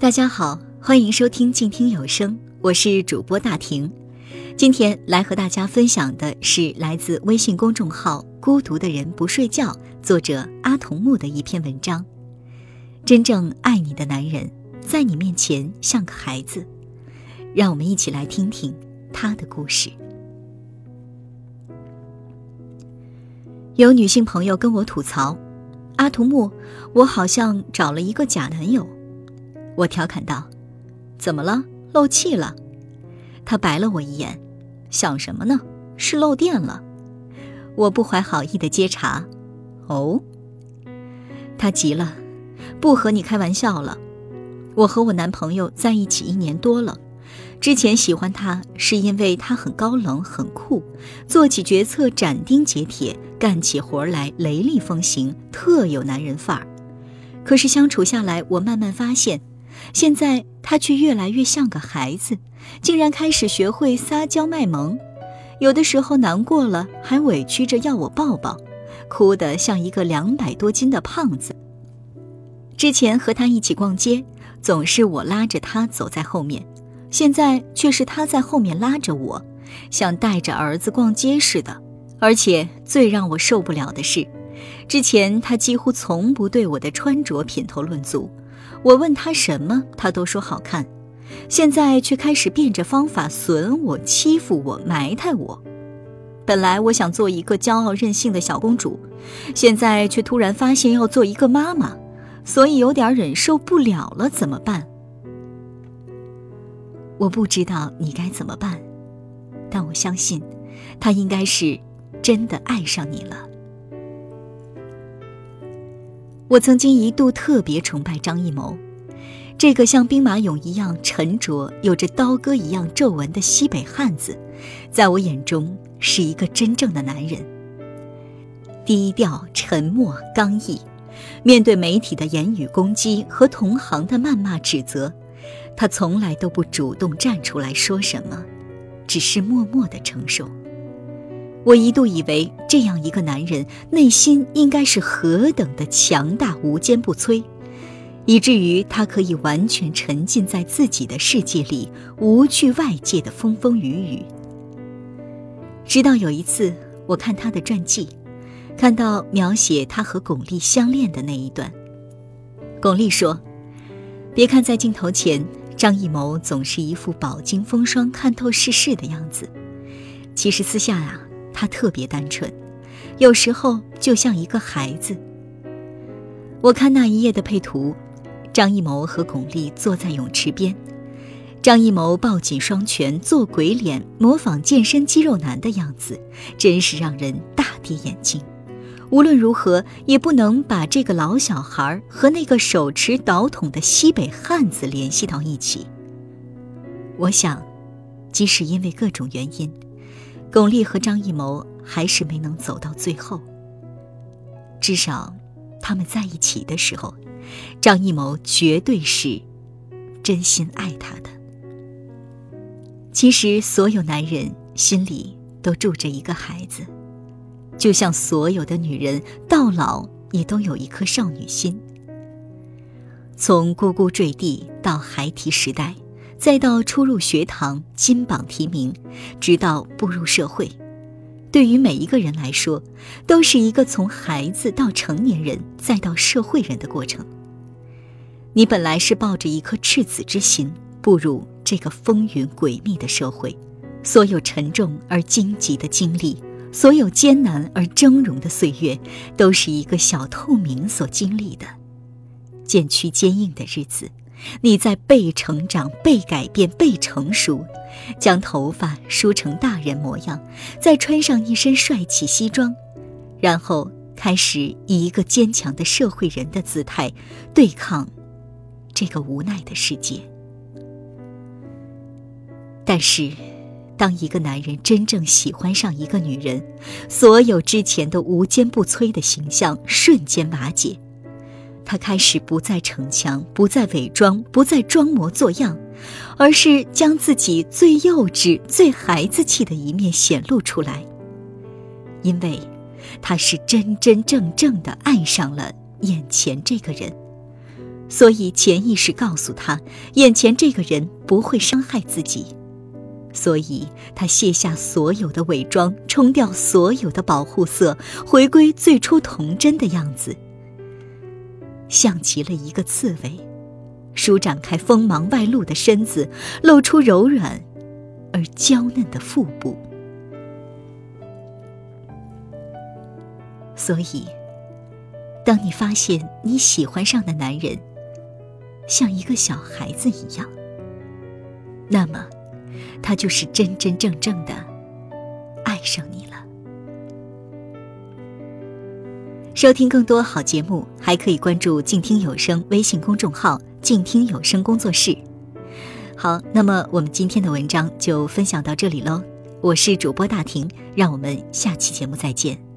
大家好，欢迎收听静听有声，我是主播大婷。今天来和大家分享的是来自微信公众号“孤独的人不睡觉”作者阿童木的一篇文章。真正爱你的男人，在你面前像个孩子。让我们一起来听听他的故事。有女性朋友跟我吐槽：“阿童木，我好像找了一个假男友。”我调侃道：“怎么了？漏气了？”他白了我一眼：“想什么呢？是漏电了。”我不怀好意的接茬：“哦。”他急了：“不和你开玩笑了。我和我男朋友在一起一年多了，之前喜欢他是因为他很高冷、很酷，做起决策斩钉截铁，干起活来雷厉风行，特有男人范儿。可是相处下来，我慢慢发现。”现在他却越来越像个孩子，竟然开始学会撒娇卖萌，有的时候难过了还委屈着要我抱抱，哭得像一个两百多斤的胖子。之前和他一起逛街，总是我拉着他走在后面，现在却是他在后面拉着我，像带着儿子逛街似的。而且最让我受不了的是，之前他几乎从不对我的穿着品头论足。我问他什么，他都说好看，现在却开始变着方法损我、欺负我、埋汰我。本来我想做一个骄傲任性的小公主，现在却突然发现要做一个妈妈，所以有点忍受不了了，怎么办？我不知道你该怎么办，但我相信，他应该是真的爱上你了。我曾经一度特别崇拜张艺谋，这个像兵马俑一样沉着、有着刀割一样皱纹的西北汉子，在我眼中是一个真正的男人。低调、沉默、刚毅，面对媒体的言语攻击和同行的谩骂指责，他从来都不主动站出来说什么，只是默默的承受。我一度以为这样一个男人内心应该是何等的强大、无坚不摧，以至于他可以完全沉浸在自己的世界里，无惧外界的风风雨雨。直到有一次，我看他的传记，看到描写他和巩俐相恋的那一段，巩俐说：“别看在镜头前，张艺谋总是一副饱经风霜、看透世事的样子，其实私下啊。”他特别单纯，有时候就像一个孩子。我看那一页的配图，张艺谋和巩俐坐在泳池边，张艺谋抱紧双拳做鬼脸，模仿健身肌肉男的样子，真是让人大跌眼镜。无论如何，也不能把这个老小孩和那个手持导筒的西北汉子联系到一起。我想，即使因为各种原因。巩俐和张艺谋还是没能走到最后。至少，他们在一起的时候，张艺谋绝对是真心爱她的。其实，所有男人心里都住着一个孩子，就像所有的女人到老也都有一颗少女心。从呱呱坠地到孩提时代。再到初入学堂、金榜题名，直到步入社会，对于每一个人来说，都是一个从孩子到成年人再到社会人的过程。你本来是抱着一颗赤子之心步入这个风云诡秘的社会，所有沉重而荆棘的经历，所有艰难而峥嵘的岁月，都是一个小透明所经历的，渐趋坚硬的日子。你在被成长、被改变、被成熟，将头发梳成大人模样，再穿上一身帅气西装，然后开始以一个坚强的社会人的姿态对抗这个无奈的世界。但是，当一个男人真正喜欢上一个女人，所有之前的无坚不摧的形象瞬间瓦解。他开始不再逞强，不再伪装，不再装模作样，而是将自己最幼稚、最孩子气的一面显露出来。因为，他是真真正正的爱上了眼前这个人，所以潜意识告诉他，眼前这个人不会伤害自己，所以他卸下所有的伪装，冲掉所有的保护色，回归最初童真的样子，像极了一个刺猬，舒展开锋芒外露的身子，露出柔软而娇嫩的腹部。所以，当你发现你喜欢上的男人，像一个小孩子一样，那么，他就是真真正正的爱上你收听更多好节目，还可以关注“静听有声”微信公众号“静听有声工作室”。好，那么我们今天的文章就分享到这里喽。我是主播大婷，让我们下期节目再见。